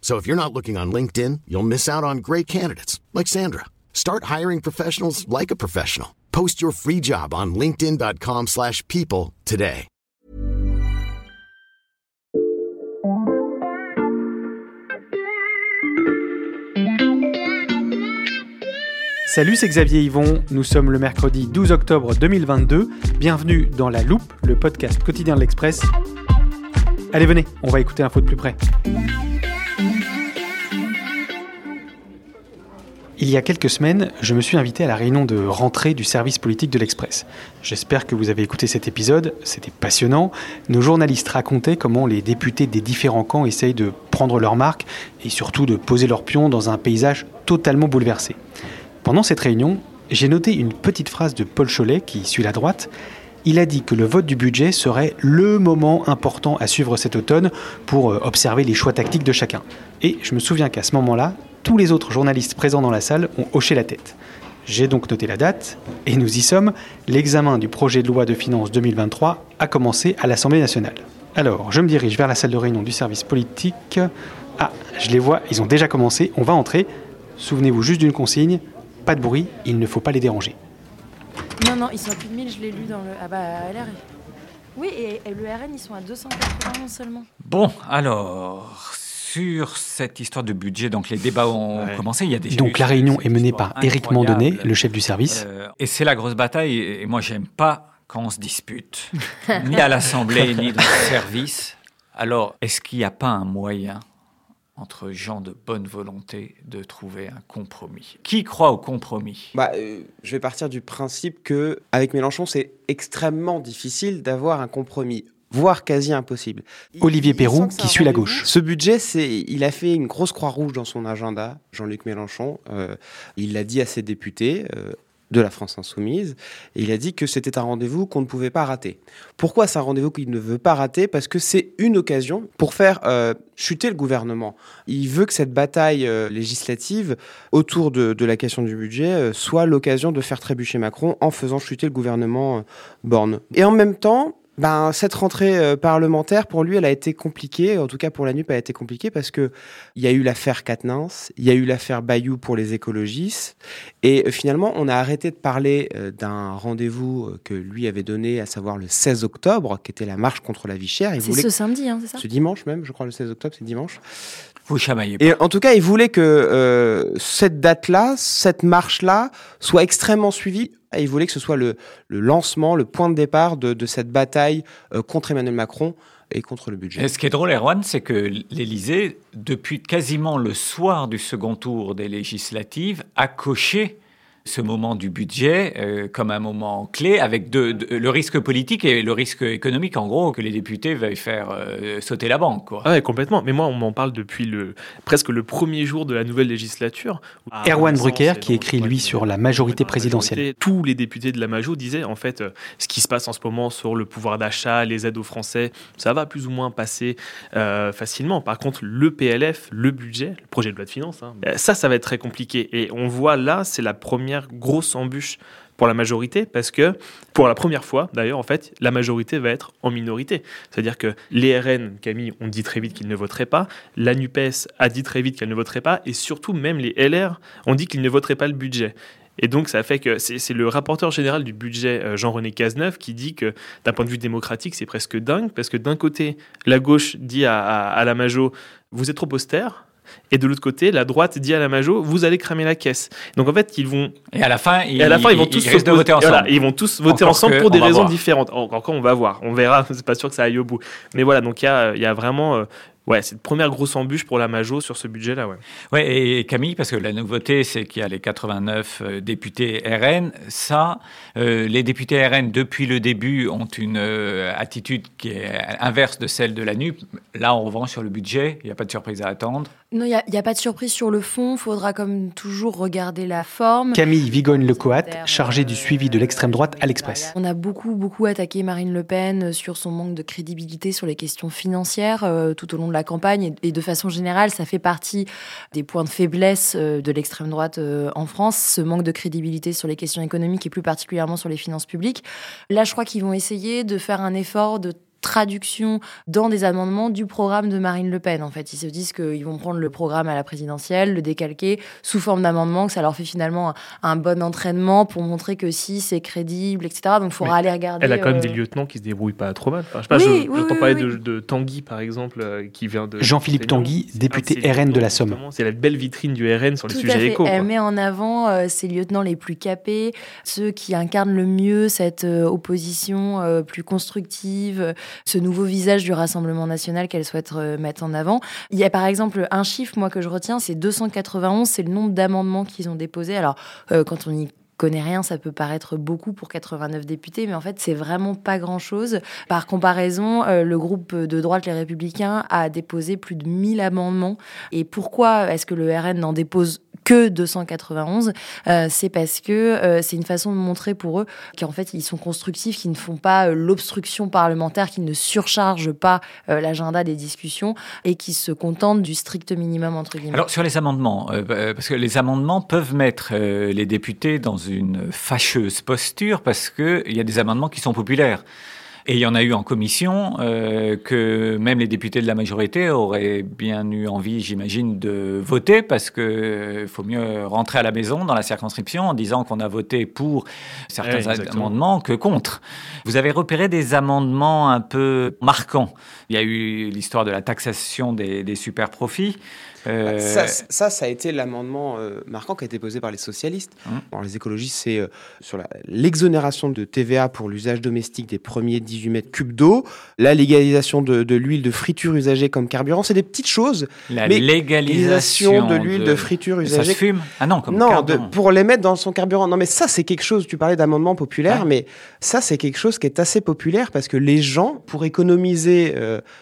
So if you're not looking on LinkedIn, you'll miss out on great candidates like Sandra. Start hiring professionals like a professional. Post your free job on linkedin.com/people today. Salut, c'est Xavier Yvon. Nous sommes le mercredi 12 octobre 2022. Bienvenue dans La Loupe, le podcast quotidien de l'Express. Allez, venez, on va écouter l'info de plus près. Il y a quelques semaines, je me suis invité à la réunion de rentrée du service politique de l'Express. J'espère que vous avez écouté cet épisode, c'était passionnant. Nos journalistes racontaient comment les députés des différents camps essayent de prendre leur marque et surtout de poser leur pion dans un paysage totalement bouleversé. Pendant cette réunion, j'ai noté une petite phrase de Paul Cholet, qui suit la droite. Il a dit que le vote du budget serait le moment important à suivre cet automne pour euh, observer les choix tactiques de chacun. Et je me souviens qu'à ce moment-là, tous les autres journalistes présents dans la salle ont hoché la tête. J'ai donc noté la date, et nous y sommes. L'examen du projet de loi de finances 2023 a commencé à l'Assemblée nationale. Alors, je me dirige vers la salle de réunion du service politique. Ah, je les vois, ils ont déjà commencé, on va entrer. Souvenez-vous juste d'une consigne, pas de bruit, il ne faut pas les déranger. Non, non, ils sont à plus de 1000, je l'ai lu dans le. Ah bah, LR. Oui, et, et le RN, ils sont à 291 seulement. Bon, alors, sur cette histoire de budget, donc les débats ont Ouais. commencé. Il y a déjà Donc eu la réunion est menée par Éric. Mandonnet, le chef du service. Euh, et c'est la grosse bataille. Et moi, j'aime pas quand on se dispute, ni à l'Assemblée, ni dans le service. Alors, est-ce qu'il n'y a pas un moyen entre gens de bonne volonté de trouver un compromis? Qui croit au compromis? Bah, euh, je vais partir du principe que avec Mélenchon, c'est extrêmement difficile d'avoir un compromis, voire quasi impossible. Olivier c'est qui suit la gauche. Ce budget, c'est, il a fait une grosse croix rouge dans son agenda, Jean-Luc Mélenchon. Euh, il l'a dit à ses députés. euh, de la France insoumise, et il a dit que c'était un rendez-vous qu'on ne pouvait pas rater. Pourquoi c'est un rendez-vous qu'il ne veut pas rater? Parce que c'est une occasion pour faire euh, chuter le gouvernement. Il veut que cette bataille euh, législative autour de, de la question du budget euh, soit l'occasion de faire trébucher Macron en faisant chuter le gouvernement euh, Borne. Et en même temps, ben, cette rentrée euh, parlementaire, pour lui, elle a été compliquée. En tout cas, pour la NUP, elle a été compliquée parce que il y a eu l'affaire Quatennens, il y a eu l'affaire Bayou pour les écologistes. Et euh, finalement, on a arrêté de parler euh, d'un rendez-vous que lui avait donné, à savoir le 16 octobre, qui était la marche contre la vie chère. Il C'est ce samedi, hein, c'est ça? Ce dimanche même, je crois, le 16 octobre, c'est dimanche. Vous chamaillez pas. Et en tout cas, il voulait que euh, cette date-là, cette marche-là, soit extrêmement suivie. Et il voulait que ce soit le, le lancement, le point de départ de, de cette bataille euh, contre Emmanuel Macron et contre le budget. Et ce qui est drôle, Erwan, c'est que l'Élysée, depuis quasiment le soir du second tour des législatives, a coché ce moment du budget euh, comme un moment clé, avec le risque politique et le risque économique, en gros, que les députés veuillent faire euh, sauter la banque. Quoi. Ah ouais, complètement. Mais moi, on m'en parle depuis le, presque le premier jour de la nouvelle législature. Ah, Erwan Brucker, qui écrit, lui, sur la majorité présidentielle. Tous les députés de la Majo disaient, en fait, euh, ce qui se passe en ce moment sur le pouvoir d'achat, les aides aux Français, ça va plus ou moins passer euh, facilement. Par contre, le PLF, le budget, le projet de loi de finances, hein, ça, ça va être très compliqué. Et on voit là, c'est la première grosse embûche pour la majorité parce que pour la première fois d'ailleurs en fait la majorité va être en minorité. C'est à dire que les RN Camille ont dit très vite qu'ils ne voteraient pas la NUPES a dit très vite qu'elle ne voterait pas et surtout même les LR ont dit qu'ils ne voteraient pas le budget. Et donc, ça fait que c'est le rapporteur général du budget, euh, Jean-René Cazeneuve, qui dit que d'un point de vue démocratique, c'est presque dingue, parce que d'un côté, la gauche dit à, à- à la Majo, vous êtes trop austère, et de l'autre côté, la droite dit à la Majo, vous allez cramer la caisse. Donc en fait, ils vont. Et à la fin, ils, Et à la fin, ils vont tous de voter ensemble. Voilà, ils vont tous voter Encore ensemble pour des raisons voir. différentes. En- Encore on va voir, on verra. C'est pas sûr que ça aille au bout. Mais voilà, donc il y a, il y a vraiment, euh, ouais, cette première grosse embûche pour la Majo sur ce budget-là, ouais. Ouais, et Camille, parce que la nouveauté, c'est qu'il y a les 89 euh, députés RN. Ça, euh, les députés RN, depuis le début, ont une euh, attitude qui est inverse de celle de la NUP. Là, en revanche, sur le budget, il n'y a pas de surprise à attendre. Non, il n'y a, pas de surprise sur le fond. faudra comme toujours regarder la forme. Camille Vigogne-Lecoat, chargée du suivi de l'extrême droite à l'Express. On a beaucoup, beaucoup attaqué Marine Le Pen sur son manque de crédibilité sur les questions financières euh, tout au long de la campagne. Et, de façon générale, ça fait partie des points de faiblesse euh, de l'extrême droite euh, en France, ce manque de crédibilité sur les questions économiques et plus particulièrement sur les finances publiques. Là, je crois qu'ils vont essayer de faire un effort de traduction dans des amendements du programme de Marine Le Pen. En fait, ils se disent qu'ils vont prendre le programme à la présidentielle, le décalquer sous forme d'amendement, que ça leur fait finalement un, un bon entraînement pour montrer que si c'est crédible, etc. Donc, il faudra Mais aller regarder. Elle a quand même euh, des lieutenants qui se débrouillent pas trop mal. Enfin, je sais pas, Oui, je- oui, j'entends oui, parler oui. De, de Tanguy, par exemple, euh, qui vient de. Jean-Philippe. Tanguy, député RN de la Somme. C'est la belle vitrine du RN sur les Tout sujets éco. Elle quoi. met en avant euh, ses lieutenants les plus capés, ceux qui incarnent le mieux cette euh, opposition euh, plus constructive, euh, ce nouveau visage du Rassemblement national qu'elle souhaite euh, mettre en avant. Il y a par exemple un chiffre, moi, que je retiens, c'est 291, c'est le nombre d'amendements qu'ils ont déposés. Alors, euh, quand on y connaît rien, ça peut paraître beaucoup pour 89 députés, mais en fait, c'est vraiment pas grand-chose. Par comparaison, euh, le groupe de droite, les Républicains, a déposé plus de 1000 amendements. Et pourquoi est-ce que le RN n'en dépose que 291 Euh, C'est parce que euh, c'est une façon de montrer pour eux qu'en fait, ils sont constructifs, qu'ils ne font pas euh, l'obstruction parlementaire, qu'ils ne surchargent pas euh, l'agenda des discussions et qui se contentent du strict minimum, entre guillemets. Alors, sur les amendements, parce que les amendements peuvent mettre les députés dans une fâcheuse posture parce qu'il y a des amendements qui sont populaires. Et il y en a eu en commission euh, que même les députés de la majorité auraient bien eu envie, j'imagine, de voter parce que euh, faut mieux rentrer à la maison dans la circonscription en disant qu'on a voté pour certains Ouais, exactement. amendements que contre. Vous avez repéré des amendements un peu marquants. Il y a eu l'histoire de la taxation des, des super profits. Euh, Ça, ça, ça a été l'amendement euh, marquant qui a été posé par les socialistes. Hum. Alors, les écologistes, c'est euh, sur l'exonération de TVA pour l'usage domestique des premiers 18 mètres cubes d'eau, la légalisation de, de l'huile de friture usagée comme carburant. C'est des petites choses. la mais légalisation de l'huile de, friture Ça usagée. se fume? Ah non, comme non, de- pour les mettre dans son carburant. Non, mais ça, c'est quelque chose. Tu parlais d'amendement populaire, Ouais. mais ça, c'est quelque chose qui est assez populaire parce que les gens, pour économiser,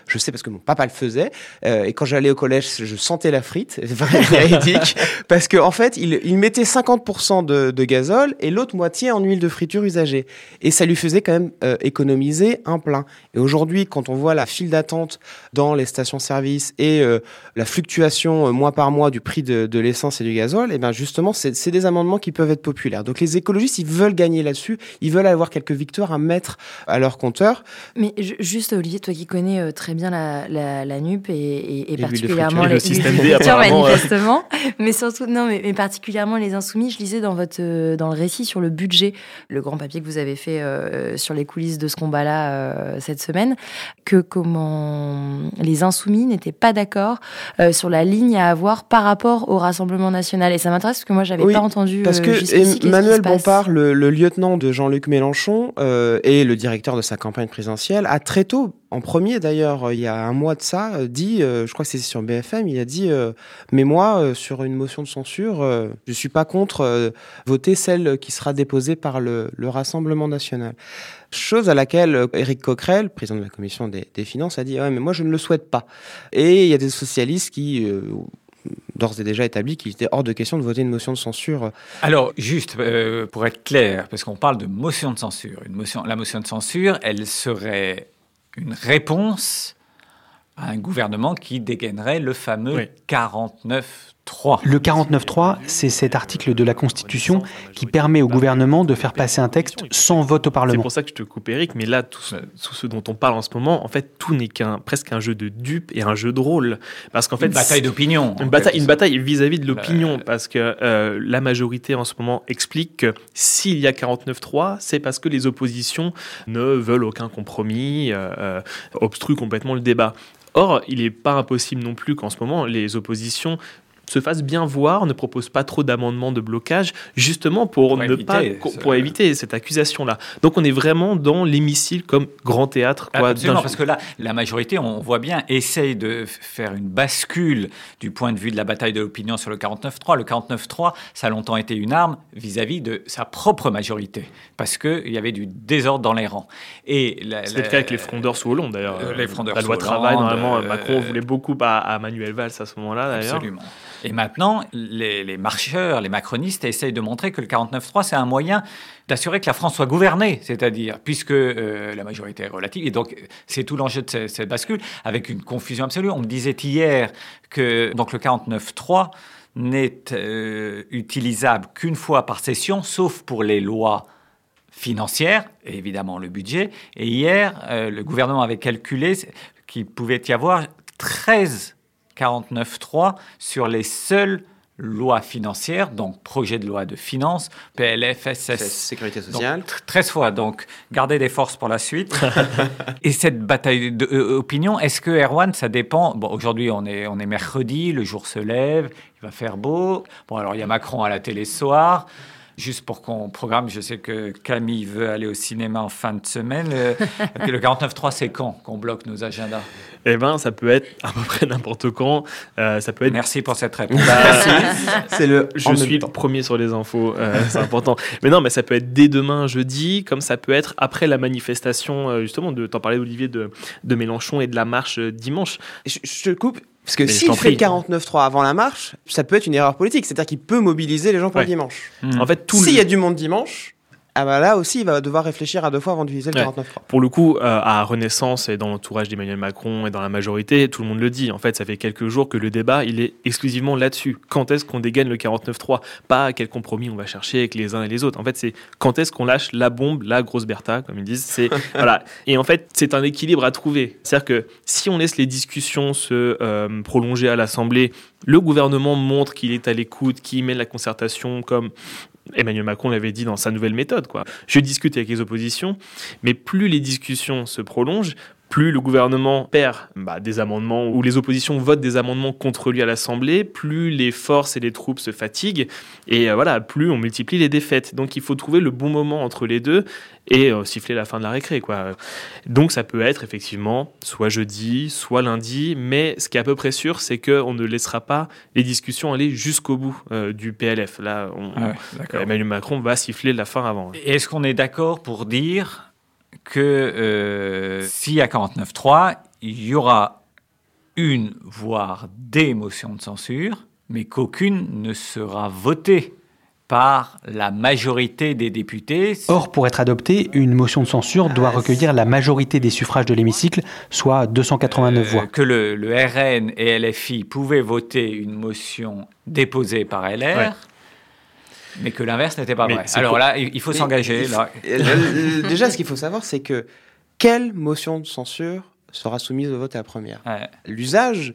je sais parce que mon papa le faisait, et quand j'allais au collège, je sentais la frite, véridique, parce qu'en en fait, il, il mettait 50% de, de gazole et l'autre moitié en huile de friture usagée. Et ça lui faisait quand même euh, économiser un plein. Et aujourd'hui, quand on voit la file d'attente dans les stations-service et euh, la fluctuation euh, mois par mois du prix de, de l'essence et du gazole, et ben justement, c'est des amendements qui peuvent être populaires. Donc les écologistes, ils veulent gagner là-dessus, ils veulent avoir quelques victoires à mettre à leur compteur. Mais ju- juste, Olivier, toi qui connais euh, très bien la, la, la NUP et, particulièrement friture, le système Apparemment, euh. manifestement, mais surtout, non, mais, mais particulièrement les insoumis, je lisais dans, votre, euh, dans le récit sur le budget, le grand papier que vous avez fait euh, sur les coulisses de ce combat-là euh, cette semaine, que comment les insoumis n'étaient pas d'accord euh, sur la ligne à avoir par rapport au Rassemblement national. Et ça m'intéresse parce que moi, j'avais Oui, pas entendu Parce euh, que qui Emmanuel se passe Bompard, le, le lieutenant de Jean-Luc Mélenchon euh, et le directeur de sa campagne présidentielle, a très tôt, en premier d'ailleurs, euh, il y a un mois de ça, euh, dit, euh, je crois que c'est sur BFM, il a dit Mais moi, sur une motion de censure, je suis pas contre voter celle qui sera déposée par le, le Rassemblement national. Chose à laquelle Éric Coquerel, président de la commission des, finances, a dit Ouais, mais moi, je ne le souhaite pas. Et il y a des socialistes qui. d'ores et déjà établi qu'il était hors de question de voter une motion de censure Alors, juste pour être clair, parce qu'on parle de motion de censure. Une la motion de censure, elle serait une réponse à un gouvernement qui dégainerait le fameux Oui. 49-3. Le 49.3, c'est cet article de la Constitution qui permet au gouvernement de faire passer un texte sans vote au C'est Parlement. pour ça que je te coupe, Eric, mais là, tout ce, tout ce dont on parle en ce moment, en fait, tout n'est qu'un presque un jeu de dupes et un jeu de rôle. Parce qu'en fait, Une bataille d'opinion. Une bataille, fait. une bataille vis-à-vis de l'opinion, Le- parce que euh, la majorité en ce moment explique que s'il y a 49-3, c'est parce que les oppositions ne veulent aucun compromis, euh, euh, obstruent complètement le débat. Or, il n'est pas impossible non plus qu'en ce moment, les oppositions se fasse bien voir, ne propose pas trop d'amendements de blocage, justement pour, ne pas pour éviter cette accusation-là. Donc on est vraiment dans l'hémicycle comme grand théâtre. Quoi, Absolument, parce que là, la majorité, on voit bien, essaye de faire une bascule du point de vue de la bataille de l'opinion sur le 49-3. Le 49-3, ça a longtemps été une arme vis-à-vis de sa propre majorité, parce qu'il y avait du désordre dans les rangs. Et C'était le cas avec les frondeurs sous Hollande, d'ailleurs. Euh, les frondeurs la loi travail, normalement, euh, Macron voulait beaucoup à, à Manuel Valls à ce moment-là, d'ailleurs. Absolument. Et maintenant, les, marcheurs, les macronistes essayent de montrer que le 49-3, c'est un moyen d'assurer que la France soit gouvernée, c'est-à-dire, puisque euh, la majorité est relative, et donc c'est tout l'enjeu de cette, bascule, avec une confusion absolue. On me disait hier que donc, le 49-3 n'est euh, utilisable qu'une fois par session, sauf pour les lois financières, et évidemment le budget. Et hier, euh, le gouvernement avait calculé qu'il pouvait y avoir 13 49.3 sur les seules lois financières, donc projet de loi de finances, PLFSS. Sécurité sociale. 13 fois, donc gardez des forces pour la suite. Et cette bataille d'opinion, euh, est-ce que Erwan, ça dépend? Bon, aujourd'hui, on est, on est mercredi, le jour se lève, il va faire beau. Bon, alors il y a Macron à la télé ce soir. Juste pour qu'on programme, je sais que Camille veut aller au cinéma en fin de semaine. Le, le 49.3, c'est quand qu'on bloque nos agendas? Eh bien, ça peut être à peu près n'importe quand. Euh, ça peut être... Merci pour cette réponse. Bah, c'est le. Je suis le premier sur les infos, euh, c'est important. Mais non, mais ça peut être dès demain jeudi, comme ça peut être après la manifestation, euh, justement, de t'en parler Olivier de, de Mélenchon et de la marche dimanche. Je, je te coupe. Parce que s'il fait le 49-3 avant la marche, ça peut être une erreur politique. C'est-à-dire qu'il peut mobiliser les gens pour le dimanche. En fait, s'il y a du monde dimanche, ah bah là aussi, il va devoir réfléchir à deux fois avant d'utiliser le 49.3. Pour le coup, euh, à Renaissance et dans l'entourage d'Emmanuel Macron et dans la majorité, tout le monde le dit. En fait, ça fait quelques jours que le débat, il est exclusivement là-dessus. Quand est-ce qu'on dégaine le 49.3 Pas quel compromis on va chercher avec les uns et les autres. En fait, c'est quand est-ce qu'on lâche la bombe, la grosse Bertha, comme ils disent. C'est voilà. Et en fait, c'est un équilibre à trouver. C'est-à-dire que si on laisse les discussions se euh, prolonger à l'Assemblée, le gouvernement montre qu'il est à l'écoute, qu'il mène la concertation comme Emmanuel Macron l'avait dit dans sa nouvelle méthode. Quoi. Je discute avec les oppositions, mais plus les discussions se prolongent, plus le gouvernement perd bah, des amendements ou les oppositions votent des amendements contre lui à l'Assemblée, plus les forces et les troupes se fatiguent et euh, voilà, plus on multiplie les défaites. Donc il faut trouver le bon moment entre les deux et euh, siffler la fin de la récré. Quoi. Donc ça peut être effectivement soit jeudi, soit lundi, mais ce qui est à peu près sûr, c'est qu'on ne laissera pas les discussions aller jusqu'au bout euh, du PLF. Là, ah Emmanuel Macron va siffler la fin avant. Est-ce qu'on est d'accord pour dire que euh, s'il y a 49.3, il y aura une, voire des motions de censure, mais qu'aucune ne sera votée par la majorité des députés. Or, pour être adoptée, une motion de censure doit recueillir la majorité des suffrages de l'hémicycle, soit 289 euh, voix. Que le, RN et LFI pouvaient voter une motion déposée par LR mais que l'inverse n'était pas vrai. Alors là, il faut s'engager. Déjà, ce qu'il faut savoir, c'est que quelle motion de censure sera soumise au vote à la première L'usage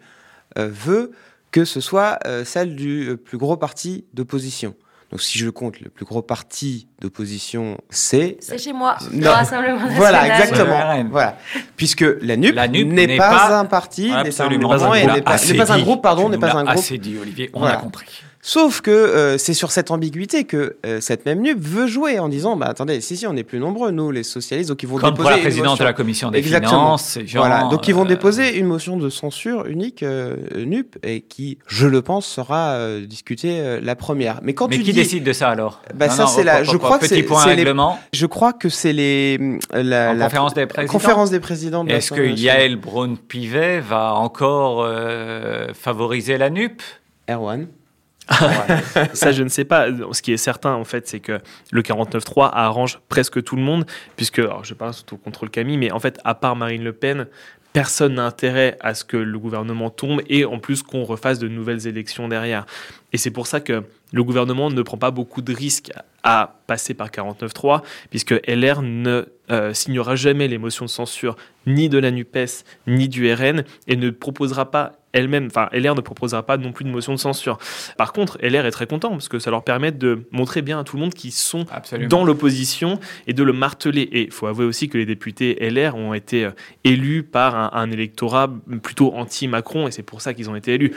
euh, veut que ce soit euh, celle du euh, plus gros parti d'opposition. Donc si je compte, le plus gros parti d'opposition, c'est... C'est chez moi, le Rassemblement Voilà, exactement. Voilà. Puisque la NUP, n'est pas, un parti, n'est pas, un, groupe, pardon, n'est pas un groupe. Assez dit, Olivier, on a compris. Sauf que euh, c'est sur cette ambiguïté que euh, cette même NUP veut jouer en disant bah attendez si si on est plus nombreux nous les socialistes donc ils vont Comme déposer pour la présidente de la commission des finances voilà donc ils vont euh, déposer une motion de censure unique NUP et qui je le pense sera discutée la première. Mais quand mais qui décide de ça alors? Bah ça c'est la je crois que c'est règlement. je crois que c'est les la, conférence des présidents. Conférence des présidents est-ce que Yael Braun Pivet va encore favoriser la NUP Erwan ça, je ne sais pas. Ce qui est certain, en fait, c'est que le 49-3 arrange presque tout le monde, puisque, alors, je parle surtout contre le Camille, mais en fait, à part Marine Le Pen, personne n'a intérêt à ce que le gouvernement tombe et en plus qu'on refasse de nouvelles élections derrière. Et c'est pour ça que le gouvernement ne prend pas beaucoup de risques à passer par 49.3, puisque LR ne euh, signera jamais les motions de censure ni de la NUPES ni du RN et ne proposera pas elle-même, enfin LR ne proposera pas non plus de motion de censure. Par contre, LR est très content parce que ça leur permet de montrer bien à tout le monde qu'ils sont Absolument. dans l'opposition et de le marteler. Et il faut avouer aussi que les députés LR ont été euh, élus par un, un électorat plutôt anti-Macron et c'est pour ça qu'ils ont été élus.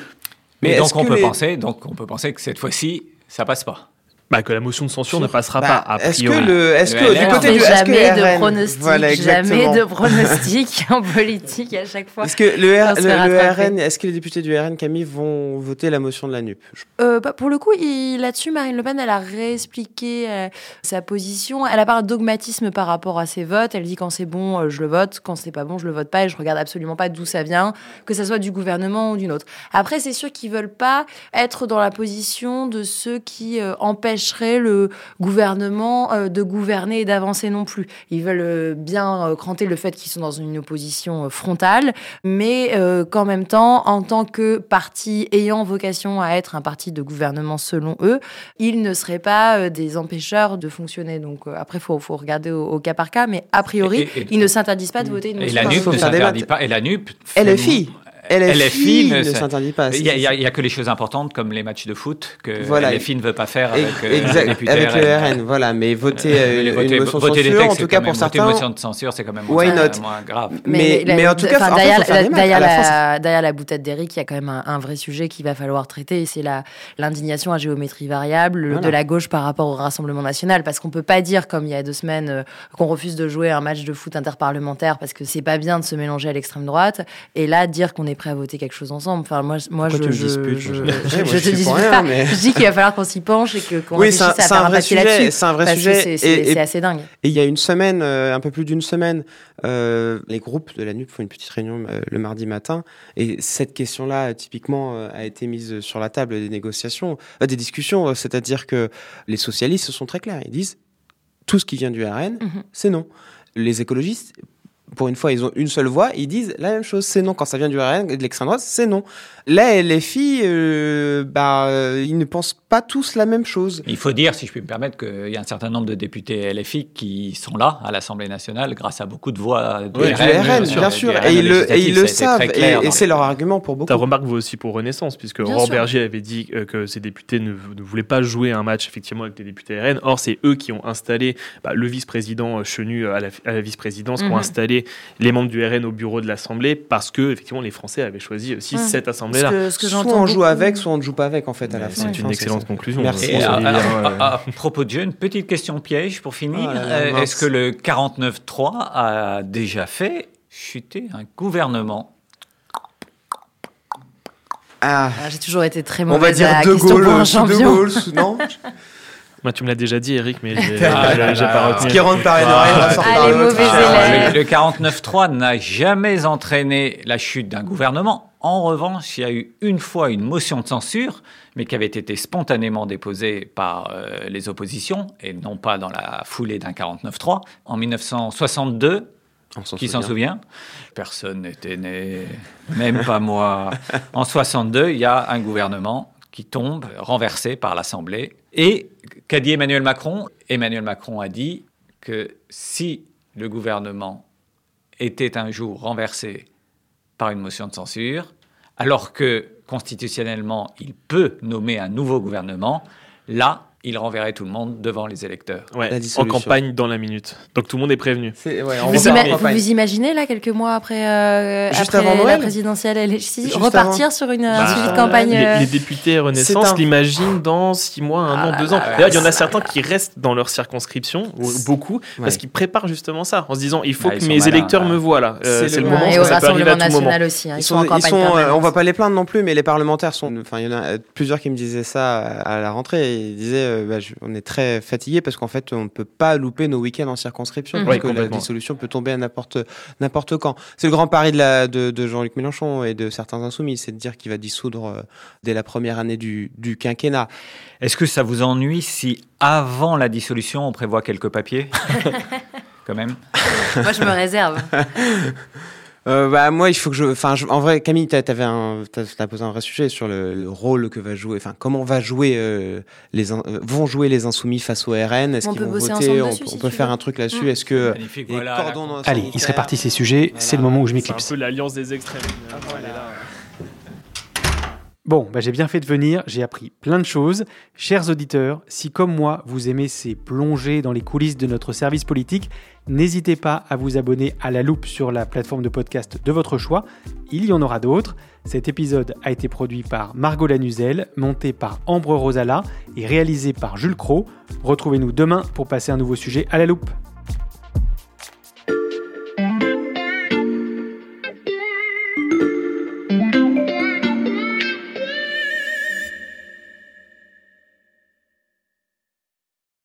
Mais donc on que peut les- penser, donc on peut penser que cette fois-ci, ça passe pas. Bah, que la motion de censure ne passera Bah, pas, a Est-ce que priori. le, est-ce Le que du côté du, jamais de RN pronostic, voilà, jamais de pronostic en politique à chaque fois. Est-ce que le, R-. RN, est-ce que les députés du RN Camille vont voter la motion de la NUP? Euh, bah, pour le coup, il- là-dessus, Marine Le Pen, elle a réexpliqué euh, sa position. Elle a pas un dogmatisme par rapport à ses votes. Elle dit quand c'est bon, euh, je le vote. Quand c'est pas bon, je le vote pas. Et je regarde absolument pas d'où ça vient, que ça soit du gouvernement ou d'une autre. Après, c'est sûr qu'ils veulent pas être dans la position de ceux qui euh, empêcheraient le gouvernement euh, de gouverner et d'avancer non plus. Ils veulent euh, bien euh, cranter le fait qu'ils sont dans une opposition euh, frontale, mais euh, qu'en même temps, en tant que parti ayant vocation à être un parti de gouvernement selon eux, ils ne seraient pas euh, des empêcheurs de fonctionner. Donc euh, après, il faut, faut regarder au, au cas par cas, mais a priori, Et- et- ils ne s'interdisent pas de voter une Et la NUP ne s'interdit pas. Et la NUP. fait- LFI. LFI ne s'interdit pas. Il n'y a, que les choses importantes comme les matchs de foot que Voilà. LFI ne veut pas faire avec, euh, exact, avec le RN. RN, voilà, mais voter Mais euh, les une, motion voter censure, textes, en c'est tout cas quand pour même- voter certains. une motion de censure, c'est quand même Why moins, not moins grave. Mais- la- mais en tout cas, derrière, la derrière la boutade d'Eric, il y a quand même un, un vrai sujet qu'il va falloir traiter, et c'est la l'indignation à géométrie variable Voilà. de la gauche par rapport au Rassemblement national, parce qu'on peut pas dire, comme il y a deux semaines, euh, qu'on refuse de jouer un match de foot interparlementaire parce que c'est pas bien de se mélanger à l'extrême droite, et là dire qu'on est prêt à voter quelque chose ensemble. Enfin, moi, moi, Pourquoi je, je, disputes, je, je- te dispute rien, mais- Je dis qu'il va falloir qu'on s'y penche et que qu'on Oui, réfléchisse un- à faire un vrai sujet, c'est un vrai sujet, c'est- assez dingue. Et il y a une semaine, euh, un peu plus d'une semaine, euh, les groupes de la NUP font une petite réunion euh, le mardi matin. Et cette question-là, typiquement, a été mise sur la table des négociations, des discussions. C'est-à-dire que les socialistes sont très clairs. Ils disent tout ce qui vient du RN, Mhm. c'est non. Les écologistes, pour une fois, ils ont une seule voix. Ils disent la même chose, c'est non. Quand ça vient du RN et de l'extrême droite, c'est non. Là, les filles, euh, bah, euh, ils ne pensent pas tous la même chose. Il faut dire, si je puis me permettre, qu'il y a un certain nombre de députés LFI qui sont là à l'Assemblée nationale grâce à beaucoup de voix du Oui, du RN, bien sûr, et ils le, et ils le savent, et, et c'est leur argument pour beaucoup. Ta remarque vaut aussi pour Renaissance, puisque. Berger avait dit euh, que ces députés ne, ne voulaient pas jouer un match effectivement avec les députés RN. Or, c'est eux qui ont installé bah, le vice-président Chenu à la, vice-présidence, qui ont Mhm. Les membres du RN au bureau de l'Assemblée, parce que effectivement les Français avaient choisi aussi cette Ce assemblée-là. que, ce que soit j'entends on joue avec, soit on ne joue pas avec en fait à la fin. C'est une excellente conclusion. Merci. Euh, Et François à, Olivier, à- ouais. à- à propos de jeu, une petite question piège pour finir. Oh Euh. Est-ce que le 49-3 a déjà fait chuter un gouvernement? Ah, Ah, J'ai toujours été très on va mauvaise dire à De Gaulle, De. Gaulle, non? Moi, tu me l'as déjà dit, Eric, mais j'ai Ah, pas retenu. Ce qui rentre par une Ah, oreille ressort par l'autre. mauvais Ah, le, le 49-3 n'a jamais entraîné la chute d'un gouvernement. En revanche, il y a eu une fois une motion de censure, mais qui avait été spontanément déposée par euh, les oppositions, et non pas dans la foulée d'un 49-3. En 1962, On s'en qui s'en souvient. souvient? Personne n'était né, même pas moi. En 62, il y a un gouvernement qui tombe, renversé par l'Assemblée. Et qu'a dit Emmanuel Macron? Emmanuel Macron a dit que si le gouvernement était un jour renversé par une motion de censure, alors que constitutionnellement il peut nommer un nouveau gouvernement, là, il renverrait tout le monde devant les électeurs. Ouais, en campagne dans la minute. Donc tout le monde est prévenu. C'est- ouais, on Vous, ima- vous imaginez là quelques mois après, euh, Juste après avant la présidentielle repartir avant. sur une, un Bah, suivi de campagne Les, euh, les députés Renaissance un- l'imaginent dans six mois, un Ah an, là deux ans. ouais, D'ailleurs, il y en a certains qui restent dans leur circonscription, ou beaucoup, parce qu'ils préparent justement ça, en se disant il faut Ah, ils que mes électeurs me voient là. Euh, C'est le moment, ça au peut arriver Rassemblement à tout moment. national aussi. hein, Ils Ils, sont, ils campagne sont, euh, on va pas les plaindre non plus, mais les parlementaires sont. Enfin, il y en a euh, plusieurs qui me disaient ça à la rentrée. Ils disaient, euh, bah, je- on est très fatigués parce qu'en fait, on ne peut pas louper nos week-ends en circonscription Mhm. parce Oui, que la dissolution peut tomber à n'importe n'importe quand. C'est le grand pari de, la, de, de Jean-Luc Mélenchon et de certains insoumis, c'est de dire qu'il va dissoudre euh, dès la première année du, du quinquennat. Est-ce que ça vous ennuie si avant la dissolution on prévoit quelques papiers? Quand même. Moi, je me réserve. Euh, bah moi, il faut que je. Enfin, je- en vrai, Camille, t'as avais un, t'as t'as posé un vrai sujet sur le, le rôle que va jouer. Enfin, comment va jouer euh, les in- euh, vont jouer les insoumis face au RN. Est-ce On qu'ils peut vont voter? ensemble On, dessus, on si peut faire veux. un truc là-dessus. Mm. Est-ce que Magnifique, voilà. Allez, il se répartit ces sujets, c'est le moment où je C'est un m'éclipse. peu l'alliance des extrêmes. Elle est là. Bon, bah, j'ai bien fait de venir, j'ai appris plein de choses. Chers auditeurs, si comme moi, vous aimez ces plongées dans les coulisses de notre service politique, n'hésitez pas à vous abonner à La Loupe sur la plateforme de podcast de votre choix. Il y en aura d'autres. Cet épisode a été produit par Margot Lanuzel, monté par Ambre Rosala et réalisé par Jules Cro. Retrouvez-nous demain pour passer un nouveau sujet à La Loupe.